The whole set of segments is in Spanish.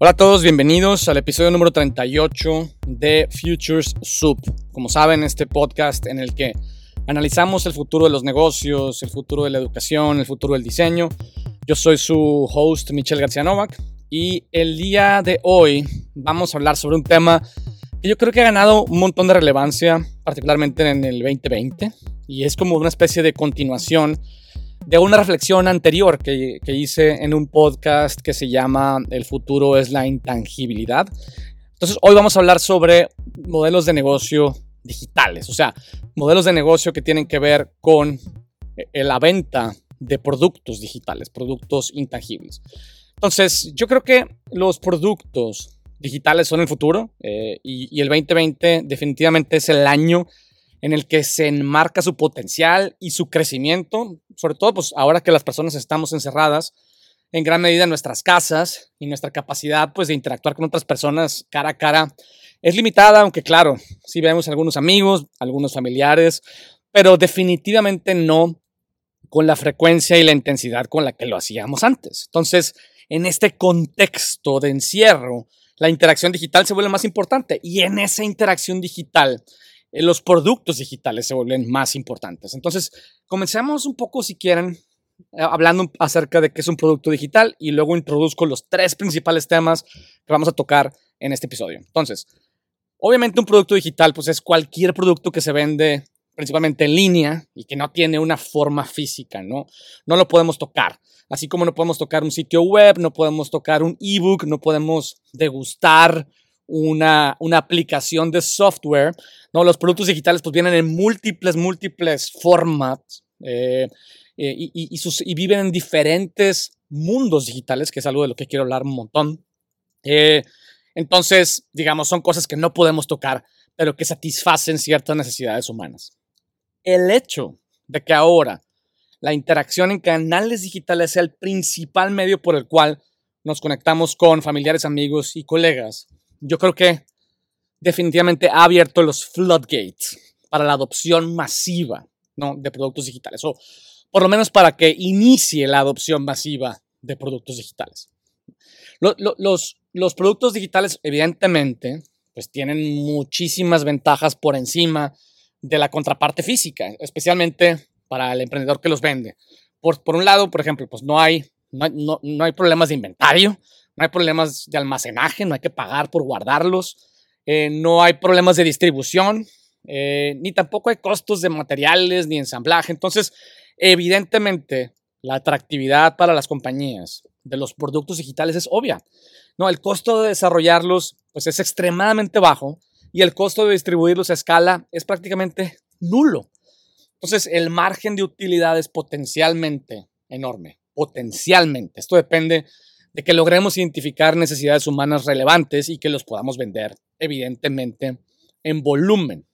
Hola a todos, bienvenidos al episodio número 38 de Futures Soup. Como saben, este podcast en el que analizamos el futuro de los negocios, el futuro de la educación, el futuro del diseño. Yo soy su host, Michelle García Novak, y el día de hoy vamos a hablar sobre un tema que yo creo que ha ganado un montón de relevancia, particularmente en el 2020, y es como una especie de continuación de una reflexión anterior que, hice en un podcast que se llama El futuro es la intangibilidad. Entonces, hoy vamos a hablar sobre modelos de negocio digitales, o sea, modelos de negocio que tienen que ver con eh, la venta de productos digitales, productos intangibles. Entonces, yo creo que los productos digitales son el futuro eh, y el 2020 definitivamente es el año en el que se enmarca su potencial y su crecimiento, sobre todo pues ahora que las personas estamos encerradas en gran medida en nuestras casas y nuestra capacidad pues de interactuar con otras personas cara a cara es limitada, aunque claro, sí vemos algunos amigos, algunos familiares, pero definitivamente no con la frecuencia y la intensidad con la que lo hacíamos antes. Entonces, en este contexto de encierro, la interacción digital se vuelve más importante y en esa interacción digital los productos digitales se vuelven más importantes. Entonces, comencemos un poco, si quieren, eh, hablando acerca de qué es un producto digital y luego introduzco los tres principales temas que vamos a tocar en este episodio. Entonces, obviamente un producto digital pues es cualquier producto que se vende principalmente en línea y que no tiene una forma física, ¿no? No lo podemos tocar. Así como no podemos tocar un sitio web, no podemos tocar un ebook, no podemos degustar una, una aplicación de software. ¿no? Los productos digitales pues vienen en múltiples, múltiples formas eh, y, y, viven en diferentes mundos digitales, que es algo de lo que quiero hablar un montón. Eh, entonces, digamos, son cosas que no podemos tocar, pero que satisfacen ciertas necesidades humanas. El hecho de que ahora la interacción en canales digitales sea el principal medio por el cual nos conectamos con familiares, amigos y colegas, yo creo que definitivamente ha abierto los floodgates para la adopción masiva ¿no? de productos digitales, o por lo menos para que inicie la adopción masiva de productos digitales. los, los productos digitales, evidentemente, pues tienen muchísimas ventajas por encima de la contraparte física, especialmente para el emprendedor que los vende. Por, por un lado, por ejemplo, pues no hay, no, no hay problemas de inventario, no hay problemas de almacenaje, no hay que pagar por guardarlos, eh, no hay problemas de distribución, eh, ni tampoco hay costos de materiales ni ensamblaje. Entonces, evidentemente, la atractividad para las compañías de los productos digitales es obvia. No, el costo de desarrollarlos pues, es extremadamente bajo y el costo de distribuirlos a escala es prácticamente nulo. Entonces, el margen de utilidad es potencialmente enorme, potencialmente. Esto depende de que logremos identificar necesidades humanas relevantes y que los podamos vender, evidentemente, en volumen.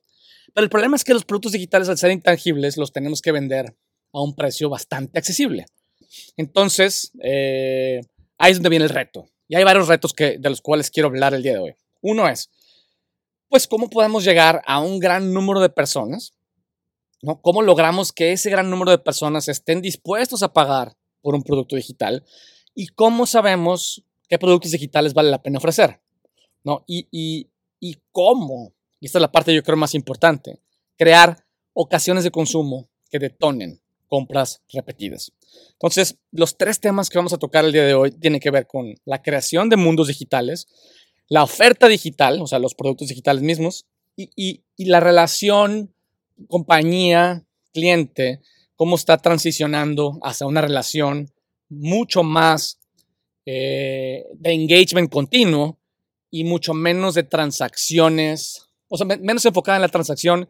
Pero el problema es que los productos digitales, al ser intangibles, los tenemos que vender a un precio bastante accesible. Entonces, eh, ahí es donde viene el reto. Y hay varios retos que, de los cuales quiero hablar el día de hoy. Uno es, pues, ¿cómo podemos llegar a un gran número de personas? ¿no? ¿Cómo logramos que ese gran número de personas estén dispuestos a pagar por un producto digital y cómo sabemos qué productos digitales vale la pena ofrecer, ¿no? Y, y, y cómo, y esta es la parte yo creo más importante, crear ocasiones de consumo que detonen compras repetidas. Entonces, los tres temas que vamos a tocar el día de hoy tienen que ver con la creación de mundos digitales, la oferta digital, o sea, los productos digitales mismos, y, y, y la relación compañía-cliente, cómo está transicionando hacia una relación mucho más eh, de engagement continuo y mucho menos de transacciones, o sea, menos enfocada en la transacción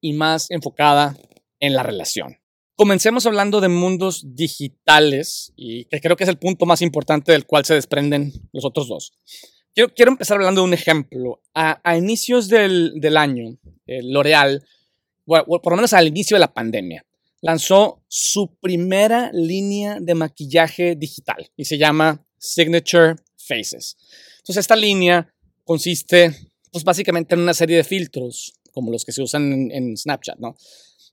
y más enfocada en la relación. Comencemos hablando de mundos digitales y que creo que es el punto más importante del cual se desprenden los otros dos. Quiero, quiero empezar hablando de un ejemplo. A, inicios del, año, eh, L'Oreal, bueno, por lo menos al inicio de la pandemia, lanzó su primera línea de maquillaje digital y se llama Signature Faces. Entonces esta línea consiste pues básicamente en una serie de filtros como los que se usan en, Snapchat, ¿no?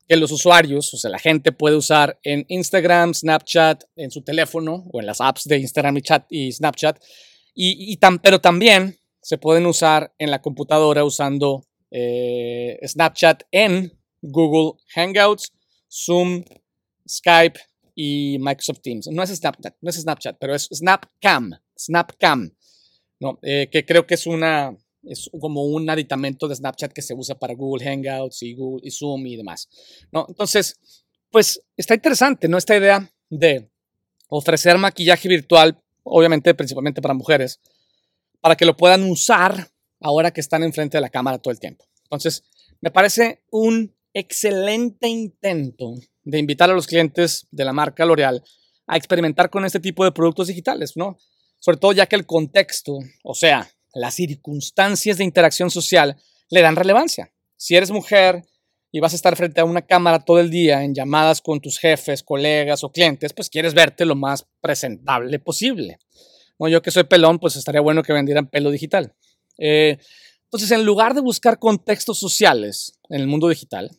Que los usuarios, o sea, la gente puede usar en Instagram, Snapchat, en su teléfono o en las apps de Instagram y, chat y Snapchat Y, pero también se pueden usar en la computadora usando eh, Snapchat en Google Hangouts, Zoom, Skype y Microsoft Teams. No es Snapchat, no es Snapchat, pero es Snapcam, Snapcam, ¿no? Eh, que creo que es una es como un aditamento de Snapchat que se usa para Google Hangouts y Google y Zoom y demás, ¿no? Entonces, pues está interesante, ¿no? Esta idea de ofrecer maquillaje virtual, obviamente principalmente para mujeres, para que lo puedan usar ahora que están enfrente de la cámara todo el tiempo. Entonces, me parece un excelente intento de invitar a los clientes de la marca L'Oreal a experimentar con este tipo de productos digitales, ¿no? Sobre todo ya que el contexto, o sea, las circunstancias de interacción social le dan relevancia. Si eres mujer y vas a estar frente a una cámara todo el día en llamadas con tus jefes, colegas o clientes, pues quieres verte lo más presentable posible. No, yo que soy pelón, pues estaría bueno que vendieran pelo digital. Eh, entonces, en lugar de buscar contextos sociales en el mundo digital,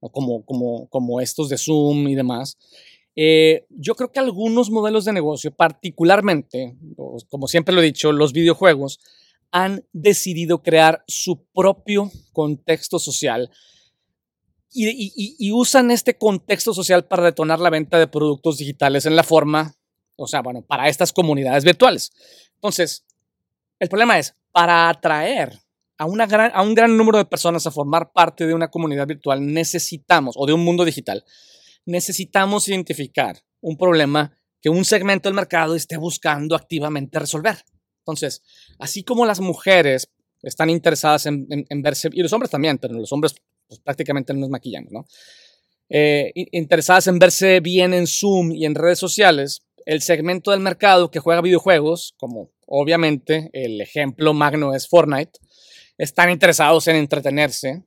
como, como, como estos de Zoom y demás, eh, yo creo que algunos modelos de negocio, particularmente, como siempre lo he dicho, los videojuegos, han decidido crear su propio contexto social y, usan este contexto social para detonar la venta de productos digitales en la forma, o sea, bueno, para estas comunidades virtuales. Entonces, el problema es, para atraer a, una gran, a un gran número de personas a formar parte de una comunidad virtual, necesitamos, o de un mundo digital, necesitamos identificar un problema que un segmento del mercado esté buscando activamente resolver. Entonces, así como las mujeres están interesadas en, verse, y los hombres también, pero los hombres pues, prácticamente no nos maquillamos, ¿no? Eh, interesadas en verse bien en Zoom y en redes sociales, el segmento del mercado que juega videojuegos, como obviamente el ejemplo magno es Fortnite, están interesados en entretenerse.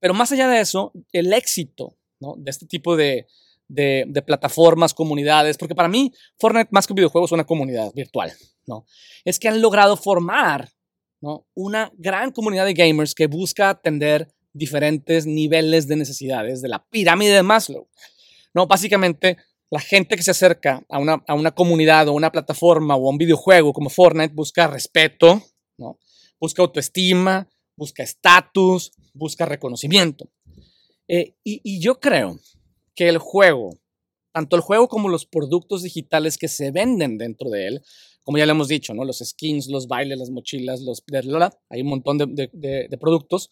Pero más allá de eso, el éxito de este tipo de, de, plataformas, comunidades, porque para mí Fortnite más que un videojuego es una comunidad virtual, ¿no? Es que han logrado formar ¿no? una gran comunidad de gamers que busca atender diferentes niveles de necesidades de la pirámide de Maslow. ¿no? Básicamente, la gente que se acerca a una, a una comunidad o una plataforma o a un videojuego como Fortnite busca respeto. Busca autoestima, busca estatus, busca reconocimiento. Eh, y, yo creo que el juego, tanto el juego como los productos digitales que se venden dentro de él, como ya le hemos dicho, ¿no? Los skins, los bailes, las mochilas, los hay un montón de, productos,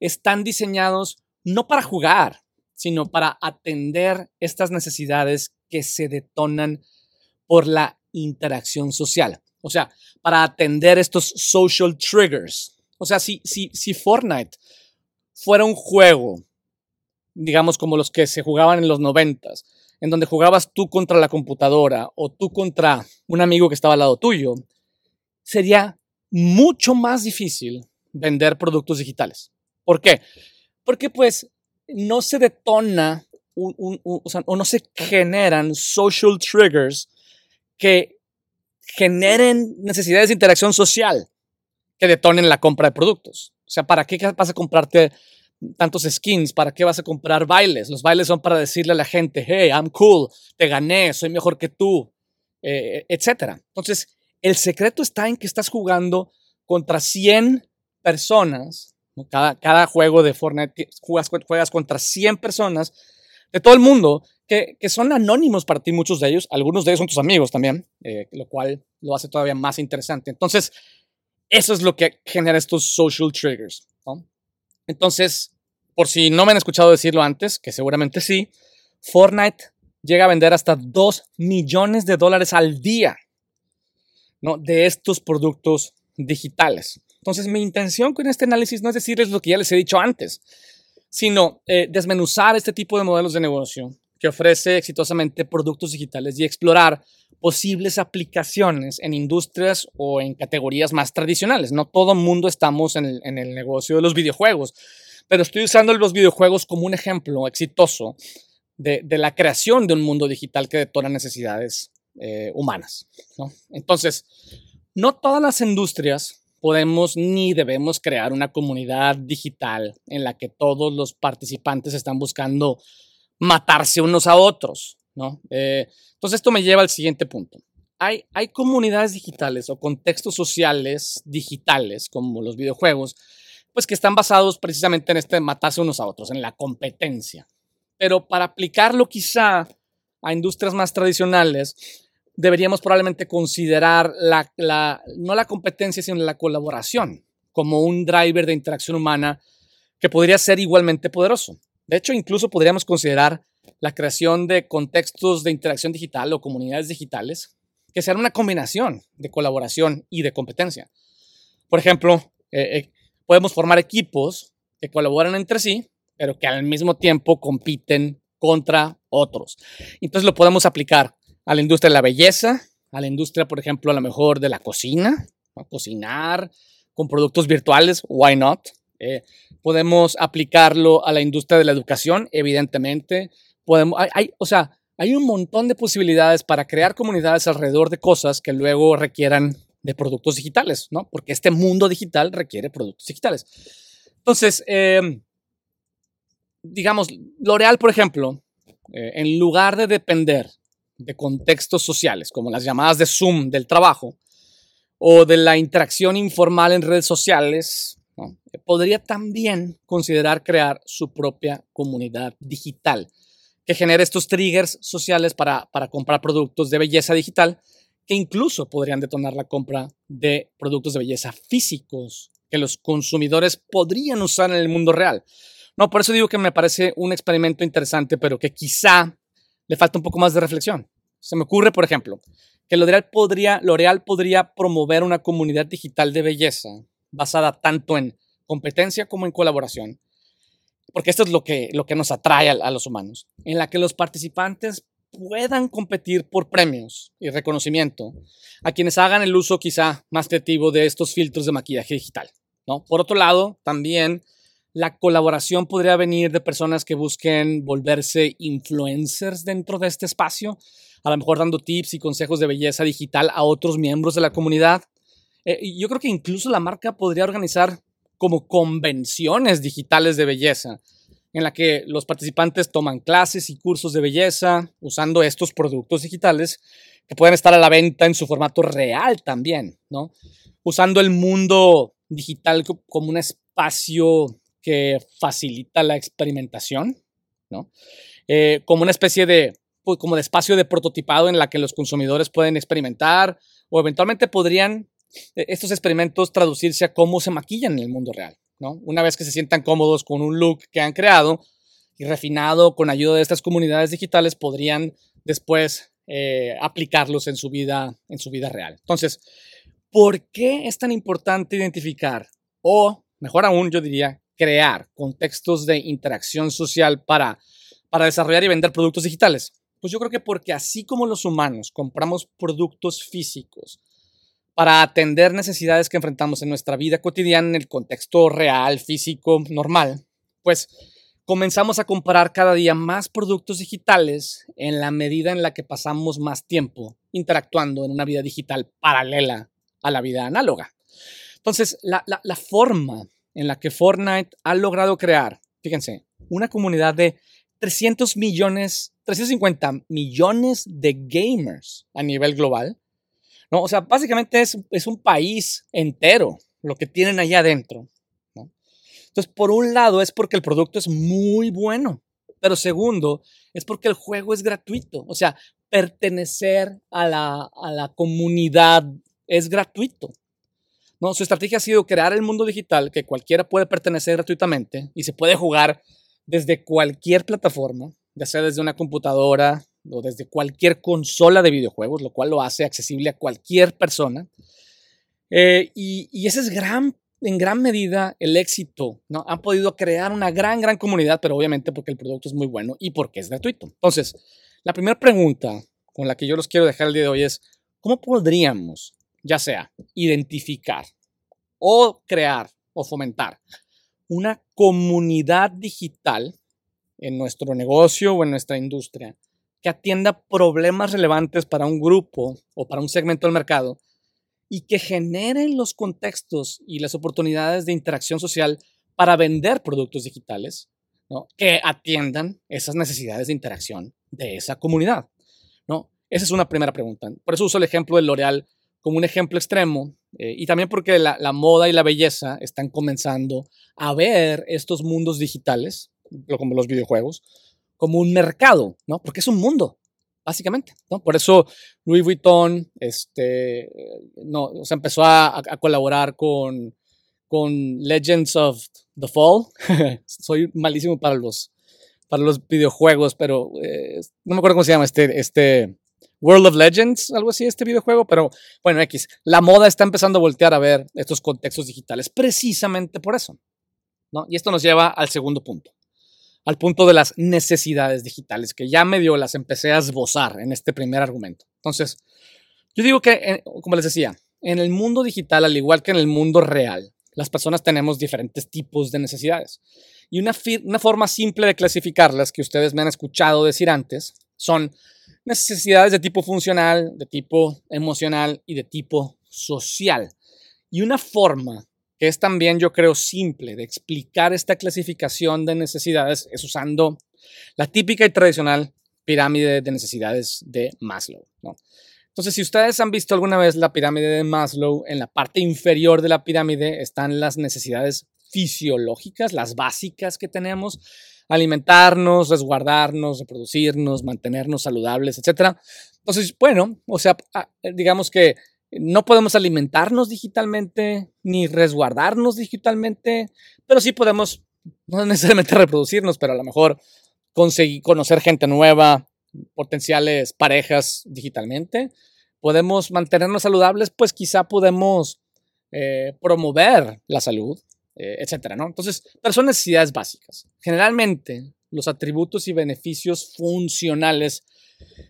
están diseñados no para jugar, sino para atender estas necesidades que se detonan por la interacción social. O sea, para atender estos social triggers. O sea, si, si, si Fortnite fuera un juego digamos, como los que se jugaban en los noventas, en donde jugabas tú contra la computadora o tú contra un amigo que estaba al lado tuyo, sería mucho más difícil vender productos digitales. ¿Por qué? Porque pues no se detona o, no se generan social triggers que generen necesidades de interacción social que detonen la compra de productos. O sea, ¿para qué vas a comprarte tantos skins? ¿Para qué vas a comprar bailes? Los bailes son para decirle a la gente, hey, I'm cool, te gané, soy mejor que tú, eh, etc. Entonces, el secreto está en que estás jugando contra 100 personas. Cada, cada juego de Fortnite juegas, juegas contra 100 personas de todo el mundo que, son anónimos para ti, muchos de ellos. Algunos de ellos son tus amigos también, eh, lo cual lo hace todavía más interesante. Entonces, eso es lo que genera estos social triggers. Entonces, por si no me han escuchado decirlo antes, que seguramente sí, Fortnite llega a vender hasta 2 millones de dólares al día ¿no? de estos productos digitales. Entonces, mi intención con este análisis no es decirles lo que ya les he dicho antes, sino eh, desmenuzar este tipo de modelos de negocio que ofrece exitosamente productos digitales y explorar posibles aplicaciones en industrias o en categorías más tradicionales. No todo mundo estamos en el, en el negocio de los videojuegos pero estoy usando los videojuegos como un ejemplo exitoso de, la creación de un mundo digital que detona necesidades eh, humanas. Entonces, no todas las industrias podemos ni debemos crear una comunidad digital en la que todos los participantes están buscando matarse unos a otros. ¿no? Eh, entonces, esto me lleva al siguiente punto. hay, hay comunidades digitales o contextos sociales digitales, como los videojuegos, pues que están basados precisamente en este matarse unos a otros, en la competencia. Pero para aplicarlo quizá a industrias más tradicionales, deberíamos probablemente considerar la, la, no la competencia, sino la colaboración como un driver de interacción humana que podría ser igualmente poderoso. De hecho, incluso podríamos considerar la creación de contextos de interacción digital o comunidades digitales que sean una combinación de colaboración y de competencia. Por ejemplo, eh, eh, podemos formar equipos que colaboran entre sí, pero que al mismo tiempo compiten contra otros. Entonces lo podemos aplicar a la industria de la belleza, a la industria, por ejemplo, a lo mejor de la cocina, a cocinar con productos virtuales, why not? Eh, podemos aplicarlo a la industria de la educación, evidentemente. Podemos, hay, o sea, hay un montón de posibilidades para crear comunidades alrededor de cosas que luego requieran de productos digitales, ¿no? Porque este mundo digital requiere productos digitales. Entonces, em, digamos, L'Oreal, por ejemplo, eh, en lugar de depender de contextos sociales, como las llamadas de Zoom del trabajo, o de la interacción informal en redes sociales, podría también considerar crear su propia comunidad digital que genere estos triggers sociales para, para comprar productos de belleza digital que incluso podrían detonar la compra de productos de belleza físicos que los consumidores podrían usar en el mundo real. No, por eso digo que me parece un experimento interesante, pero que quizá le falta un poco más de reflexión. Se me ocurre, por ejemplo, que podría, L'Oreal podría promover una comunidad digital de belleza basada tanto en competencia como en colaboración, porque esto es lo que, lo que nos atrae a, los humanos, en la que los participantes puedan competir por premios y reconocimiento a quienes hagan el uso quizá más creativo de estos filtros de maquillaje digital. ¿no? Por otro lado, también la colaboración podría venir de personas que busquen volverse influencers dentro de este espacio, a lo mejor dando tips y consejos de belleza digital a otros miembros de la comunidad. Eh, yo creo que incluso la marca podría organizar como convenciones digitales de belleza, en la que los participantes toman clases y cursos de belleza usando estos productos digitales que pueden estar a la venta en su formato real también, ¿no? Usando el mundo digital como un espacio que facilita la experimentación, ¿no? Eh, como una especie de, pues, como de espacio de prototipado en la que los consumidores pueden experimentar o eventualmente podrían estos experimentos traducirse a cómo se maquillan en el mundo real. ¿no? Una vez que se sientan cómodos con un look que han creado y refinado con ayuda de estas comunidades digitales, podrían después eh, aplicarlos en su, vida, en su vida real. Entonces, ¿por qué es tan importante identificar o, mejor aún, yo diría, crear contextos de interacción social para, para desarrollar y vender productos digitales? Pues yo creo que porque así como los humanos compramos productos físicos para atender necesidades que enfrentamos en nuestra vida cotidiana en el contexto real, físico, normal, pues comenzamos a comprar cada día más productos digitales en la medida en la que pasamos más tiempo interactuando en una vida digital paralela a la vida análoga. Entonces, la, la forma en la que Fortnite ha logrado crear, fíjense, una comunidad de 300 millones, 350 millones de gamers a nivel global, ¿no? O sea, básicamente es, es un país entero lo que tienen allá adentro. ¿no? Entonces, por un lado es porque el producto es muy bueno, pero segundo es porque el juego es gratuito. O sea, pertenecer a la, a la comunidad es gratuito. ¿no? Su estrategia ha sido crear el mundo digital que cualquiera puede pertenecer gratuitamente y se puede jugar desde cualquier plataforma, ya sea desde una computadora, o desde cualquier consola de videojuegos, lo cual lo hace accesible a cualquier persona. Eh, y, ese es gran, en gran medida el éxito. ¿no? Han podido crear una gran, gran comunidad, pero obviamente porque el producto es muy bueno y porque es gratuito. Entonces, la primera pregunta con la que yo los quiero dejar el día de hoy es, ¿cómo podríamos, ya sea, identificar o crear o fomentar una comunidad digital en nuestro negocio o en nuestra industria que atienda problemas relevantes para un grupo o para un segmento del mercado y que genere los contextos y las oportunidades de interacción social para vender productos digitales que atiendan esas necesidades de interacción de esa comunidad. ¿no? Esa es una primera pregunta. Por eso uso el ejemplo del L'Oreal como un ejemplo extremo eh, y también porque la, moda y la belleza están comenzando a ver estos mundos digitales, como los videojuegos, como un mercado, ¿no? Porque es un mundo, básicamente. Por eso Louis Vuitton este, no, se empezó a, colaborar con, con Legends of the Fall. Soy malísimo para los, para los videojuegos, pero eh, no me acuerdo cómo se llama este, este World of Legends, algo así, este videojuego, pero bueno, X, la moda está empezando a voltear a ver estos contextos digitales precisamente por eso. ¿no? Y esto nos lleva al segundo punto, al punto de las necesidades digitales, que ya medio las empecé a esbozar en este primer argumento. Entonces, yo digo que, eh, como les decía, en el mundo digital, al igual que en el mundo real, las personas tenemos diferentes tipos de necesidades. Y una, una forma simple de clasificarlas, que ustedes me han escuchado decir antes, son necesidades de tipo funcional, de tipo emocional y de tipo social. Y una forma que es también, yo creo, simple de explicar esta clasificación de necesidades es usando la típica y tradicional pirámide de necesidades de Maslow. Entonces, si ustedes han visto alguna vez la pirámide de Maslow, en la parte inferior de la pirámide están las necesidades fisiológicas, las básicas que tenemos, alimentarnos, resguardarnos, reproducirnos, mantenernos saludables, etc. Entonces, bueno, o sea, ah, digamos que no podemos alimentarnos digitalmente ni resguardarnos digitalmente, pero sí podemos, no necesariamente reproducirnos, pero a lo mejor conseguir conocer gente nueva, potenciales parejas digitalmente. Podemos mantenernos saludables, pues quizá podemos eh, promover la salud, eh, etcétera, ¿no? Entonces, pero son necesidades básicas. Generalmente, los atributos y beneficios funcionales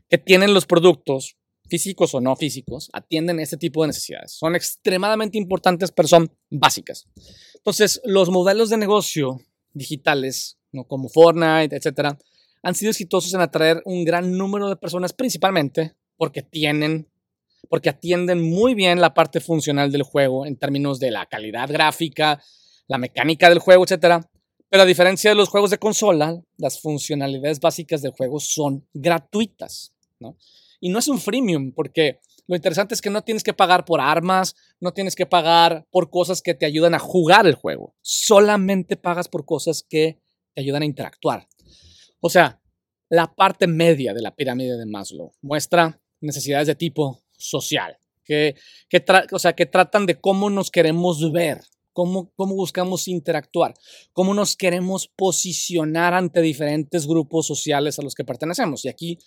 que tienen los productos, físicos o no físicos, atienden este tipo de necesidades. Son extremadamente importantes, pero son básicas. Entonces, los modelos de negocio digitales, ¿no? como Fortnite, etcétera, han sido exitosos en atraer un gran número de personas, principalmente porque tienen porque atienden muy bien la parte funcional del juego en términos de la calidad gráfica, la mecánica del juego, etc. Pero a diferencia de los juegos de consola, las funcionalidades básicas del juego son gratuitas. ¿no? Y no es un freemium, porque lo interesante es que no tienes que pagar por armas, no tienes que pagar por cosas que te ayudan a jugar el juego. Solamente pagas por cosas que te ayudan a interactuar. O sea, la parte media de la pirámide de Maslow muestra necesidades de tipo social, que, que, o sea, que tratan de cómo nos queremos ver, cómo, buscamos interactuar, cómo nos queremos posicionar ante diferentes grupos sociales a los que pertenecemos. Y aquí,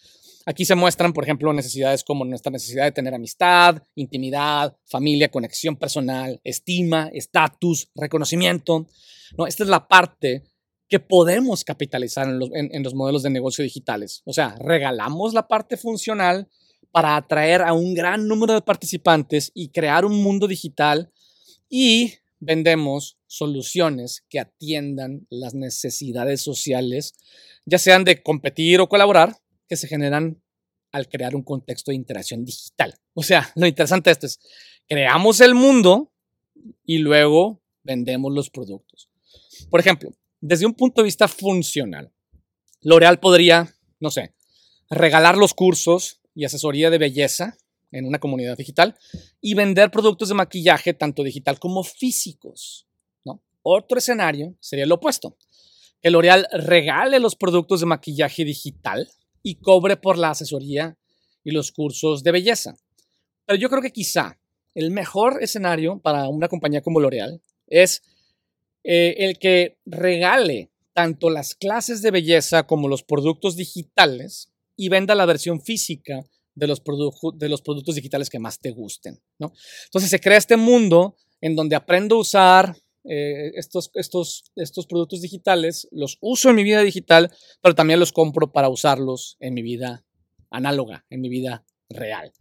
aquí se muestran, por ejemplo, necesidades como nuestra necesidad de tener amistad, intimidad, familia, conexión personal, estima, estatus, reconocimiento. ¿no? Esta es la parte que podemos capitalizar en los, en los modelos de negocio digitales. O sea, regalamos la parte funcional para atraer a un gran número de participantes y crear un mundo digital y vendemos soluciones que atiendan las necesidades sociales, ya sean de competir o colaborar, que se generan al crear un contexto de interacción digital. O sea, lo interesante de esto es, creamos el mundo y luego vendemos los productos. Por ejemplo, desde un punto de vista funcional, L'Oreal podría, no sé, regalar los cursos y asesoría de belleza en una comunidad digital y vender productos de maquillaje tanto digital como físicos. Otro escenario sería el opuesto. Que L'Oreal regale los productos de maquillaje digital y cobre por la asesoría y los cursos de belleza. Pero yo creo que quizá el mejor escenario para una compañía como L'Oreal es eh, el que regale tanto las clases de belleza como los productos digitales y venda la versión física de los, de los productos digitales que más te gusten. ¿no? Entonces se crea este mundo en donde aprendo a usar eh, estos, estos, estos productos digitales, los uso en mi vida digital, pero también los compro para usarlos en mi vida análoga, en mi vida real.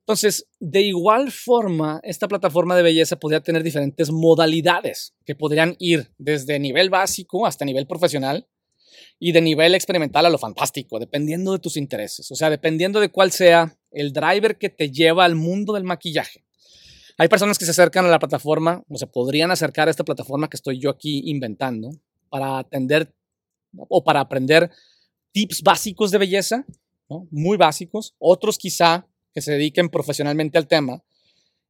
Entonces, de igual forma, esta plataforma de belleza podría tener diferentes modalidades que podrían ir desde nivel básico hasta nivel profesional y de nivel experimental a lo fantástico, dependiendo de tus intereses, o sea, dependiendo de cuál sea el driver que te lleva al mundo del maquillaje. Hay personas que se acercan a la plataforma o se podrían acercar a esta plataforma que estoy yo aquí inventando para atender o para aprender tips básicos de belleza muy básicos. Otros quizá que se dediquen profesionalmente al tema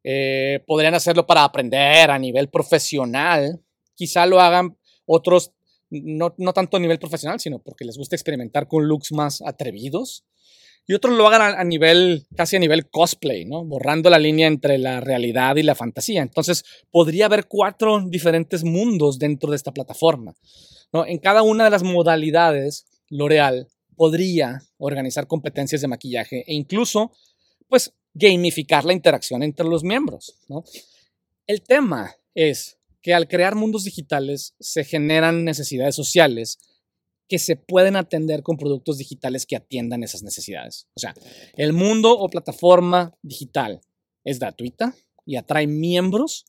eh, podrían hacerlo para aprender a nivel profesional. Quizá lo hagan otros, no, no tanto a nivel profesional, sino porque les gusta experimentar con looks más atrevidos y otros lo hagan a, nivel, casi a nivel cosplay, ¿no? Borrando la línea entre la realidad y la fantasía. Entonces, podría haber cuatro diferentes mundos dentro de esta plataforma. En cada una de las modalidades, L'Oreal podría organizar competencias de maquillaje e incluso, pues, gamificar la interacción entre los miembros, ¿no? El tema es que al crear mundos digitales se generan necesidades sociales que se pueden atender con productos digitales que atiendan esas necesidades. O sea, el mundo o plataforma digital es gratuita y atrae miembros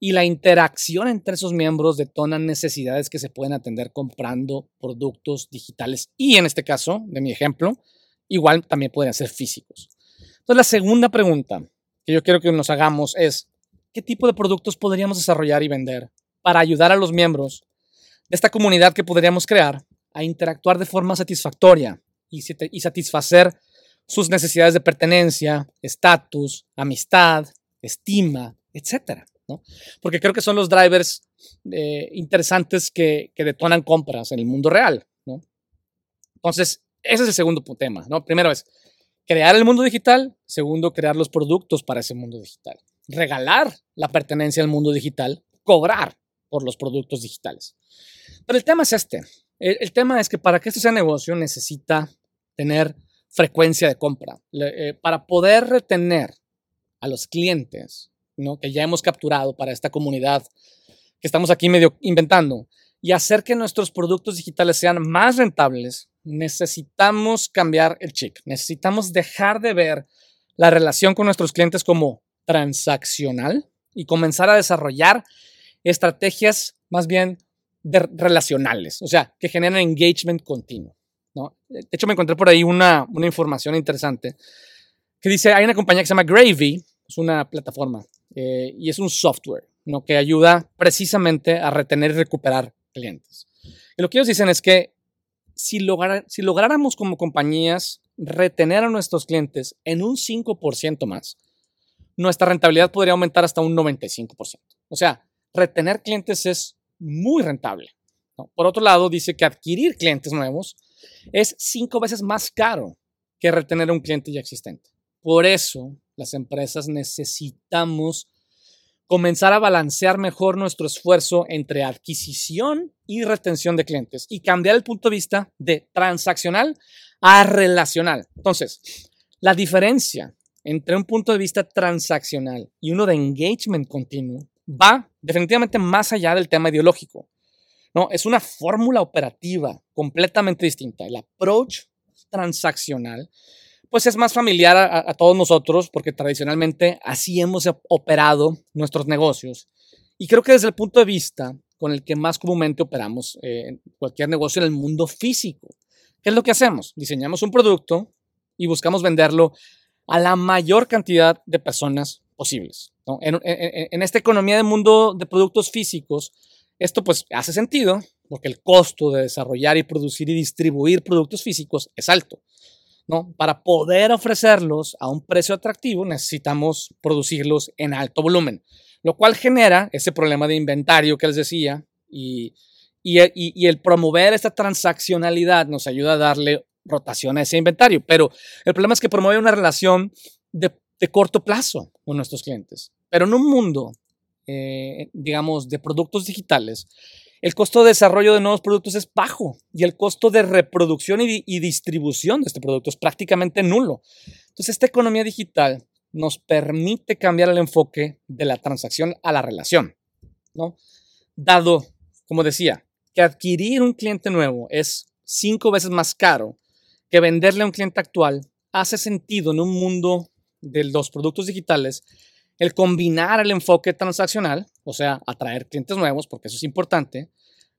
y la interacción entre esos miembros detona necesidades que se pueden atender comprando productos digitales y en este caso, de mi ejemplo, igual también pueden ser físicos. Entonces, la segunda pregunta que yo quiero que nos hagamos es, ¿qué tipo de productos podríamos desarrollar y vender para ayudar a los miembros de esta comunidad que podríamos crear a interactuar de forma satisfactoria y, satisfacer sus necesidades de pertenencia, estatus, amistad, estima, etc. Porque creo que son los drivers eh, interesantes que, detonan compras en el mundo real. Entonces, ese es el segundo tema. ¿no? Primero es crear el mundo digital. Segundo, crear los productos para ese mundo digital. Regalar la pertenencia al mundo digital. Cobrar por los productos digitales. Pero el tema es este. El, tema es que para que esto sea negocio necesita tener frecuencia de compra. Eh, para poder retener a los clientes ¿no? que ya hemos capturado para esta comunidad que estamos aquí medio inventando y hacer que nuestros productos digitales sean más rentables, necesitamos cambiar el chip. Necesitamos dejar de ver la relación con nuestros clientes como transaccional y comenzar a desarrollar estrategias más bien relacionales, o sea, que generan engagement continuo. ¿no? De hecho, me encontré por ahí una, una información interesante que dice, hay una compañía que se llama Gravy, es una plataforma eh, y es un software ¿no? que ayuda precisamente a retener y recuperar clientes. Y lo que ellos dicen es que si, si lográramos como compañías retener a nuestros clientes en un 5% más, nuestra rentabilidad podría aumentar hasta un 95%. O sea, retener clientes es muy rentable. Por otro lado, dice que adquirir clientes nuevos es cinco veces más caro que retener a un cliente ya existente. Por eso, las empresas necesitamos comenzar a balancear mejor nuestro esfuerzo entre adquisición y retención de clientes y cambiar el punto de vista de transaccional a relacional. Entonces, la diferencia entre un punto de vista transaccional y uno de engagement continuo va definitivamente más allá del tema ideológico. No, es una fórmula operativa completamente distinta. El approach transaccional, pues es más familiar a, todos nosotros porque tradicionalmente así hemos operado nuestros negocios. Y creo que desde el punto de vista con el que más comúnmente operamos eh, cualquier negocio en el mundo físico. ¿Qué es lo que hacemos? Diseñamos un producto y buscamos venderlo a la mayor cantidad de personas posibles. En, esta economía del mundo de productos físicos, esto pues hace sentido porque el costo de desarrollar y producir y distribuir productos físicos es alto. ¿no? Para poder ofrecerlos a un precio atractivo necesitamos producirlos en alto volumen, lo cual genera ese problema de inventario que les decía y, y, el promover esta transaccionalidad nos ayuda a darle rotación a ese inventario. Pero el problema es que promueve una relación de, de corto plazo con nuestros clientes. Pero en un mundo, eh, digamos, de productos digitales, el costo de desarrollo de nuevos productos es bajo y el costo de reproducción y, distribución de este producto es prácticamente nulo. Entonces, esta economía digital nos permite cambiar el enfoque de la transacción a la relación, ¿no? Dado, como decía, que adquirir un cliente nuevo es cinco veces más caro que venderle a un cliente actual, hace sentido en un mundo de los productos digitales el combinar el enfoque transaccional, o sea, atraer clientes nuevos, porque eso es importante,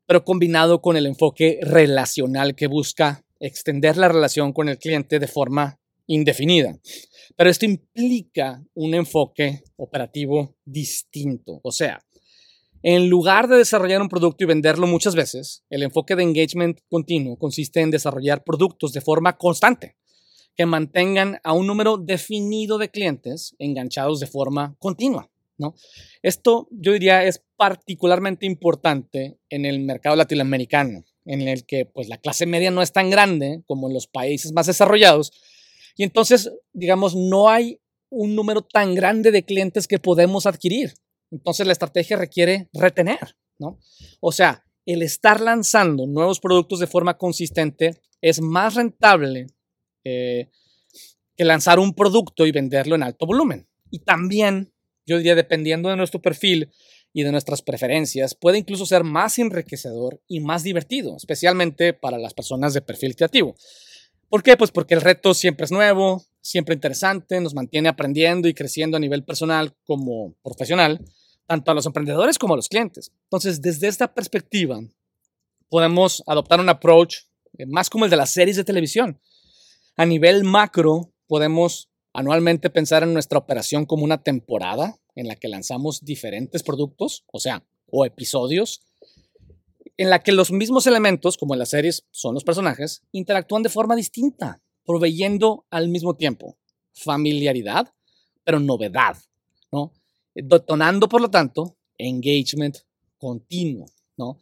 pero combinado con el enfoque relacional que busca extender la relación con el cliente de forma indefinida. Pero esto implica un enfoque operativo distinto. O sea, en lugar de desarrollar un producto y venderlo muchas veces, el enfoque de engagement continuo consiste en desarrollar productos de forma constante que mantengan a un número definido de clientes enganchados de forma continua. ¿no? Esto yo diría es particularmente importante en el mercado latinoamericano, en el que pues, la clase media no es tan grande como en los países más desarrollados. Y entonces, digamos, no hay un número tan grande de clientes que podemos adquirir. Entonces la estrategia requiere retener, ¿no? O sea, el estar lanzando nuevos productos de forma consistente es más rentable eh, que lanzar un producto y venderlo en alto volumen. Y también, yo diría, dependiendo de nuestro perfil y de nuestras preferencias, puede incluso ser más enriquecedor y más divertido, especialmente para las personas de perfil creativo. ¿Por qué? Pues porque el reto siempre es nuevo, siempre interesante, nos mantiene aprendiendo y creciendo a nivel personal como profesional, tanto a los emprendedores como a los clientes. Entonces, desde esta perspectiva, podemos adoptar un approach eh, más como el de las series de televisión. A nivel macro, podemos anualmente pensar en nuestra operación como una temporada en la que lanzamos diferentes productos, o sea, o episodios, en la que los mismos elementos, como en las series son los personajes, interactúan de forma distinta, proveyendo al mismo tiempo familiaridad, pero novedad, ¿no? Detonando, por lo tanto, engagement continuo, ¿no?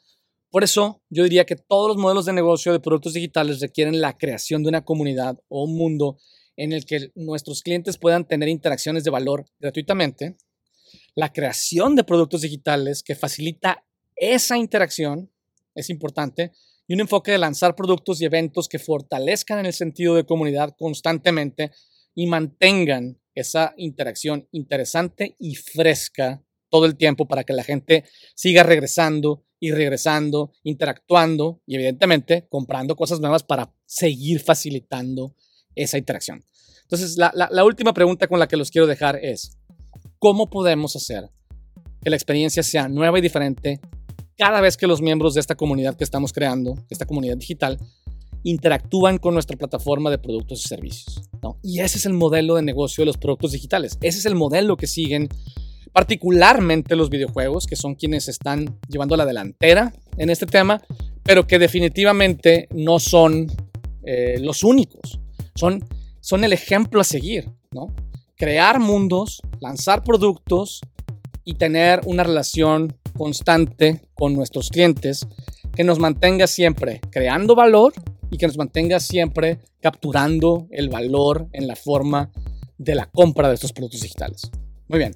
Por eso yo diría que todos los modelos de negocio de productos digitales requieren la creación de una comunidad o un mundo en el que nuestros clientes puedan tener interacciones de valor gratuitamente, la creación de productos digitales que facilita esa interacción es importante y un enfoque de lanzar productos y eventos que fortalezcan el sentido de comunidad constantemente y mantengan esa interacción interesante y fresca todo el tiempo para que la gente siga regresando y regresando, interactuando y evidentemente comprando cosas nuevas para seguir facilitando esa interacción. Entonces, la, la, última pregunta con la que los quiero dejar es, ¿cómo podemos hacer que la experiencia sea nueva y diferente cada vez que los miembros de esta comunidad que estamos creando, esta comunidad digital, interactúan con nuestra plataforma de productos y servicios? ¿no? Y ese es el modelo de negocio de los productos digitales. Ese es el modelo que siguen particularmente los videojuegos, que son quienes están llevando la delantera en este tema, pero que definitivamente no son eh, los únicos. Son son el ejemplo a seguir, ¿no? Crear mundos, lanzar productos y tener una relación constante con nuestros clientes que nos mantenga siempre creando valor y que nos mantenga siempre capturando el valor en la forma de la compra de estos productos digitales. Muy bien,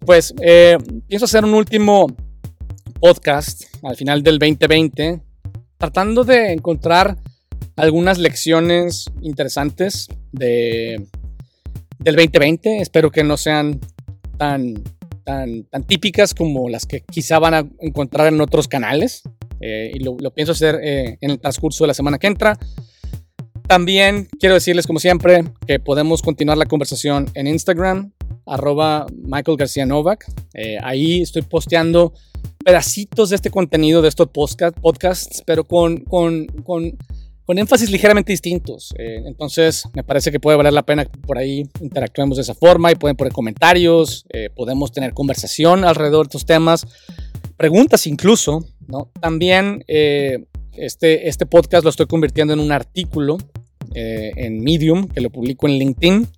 pues eh, pienso hacer un último podcast al final del 2020 tratando de encontrar algunas lecciones interesantes de, del 2020. Espero que no sean tan, tan, tan típicas como las que quizá van a encontrar en otros canales. Eh, y lo, pienso hacer eh, en el transcurso de la semana que entra. También quiero decirles, como siempre, que podemos continuar la conversación en Instagram, arroba Michael García Novak. Eh, ahí estoy posteando pedacitos de este contenido, de estos podcast, podcasts, pero con, con, con con énfasis ligeramente distintos. Eh, entonces, me parece que puede valer la pena que por ahí interactuemos de esa forma y pueden poner comentarios, eh, podemos tener conversación alrededor de estos temas, preguntas incluso, ¿no? También este, este podcast lo estoy convirtiendo en un artículo en Medium, que lo publico en LinkedIn,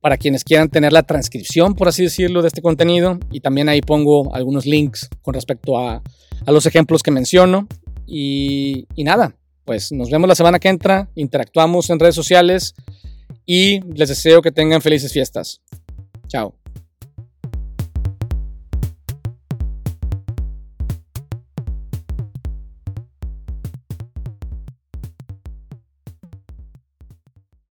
para quienes quieran tener la transcripción, por así decirlo, de este contenido. Y también ahí pongo algunos links con respecto a, los ejemplos que menciono. Y nada, pues nos vemos la semana que entra, interactuamos en redes sociales y les deseo que tengan felices fiestas. Chao.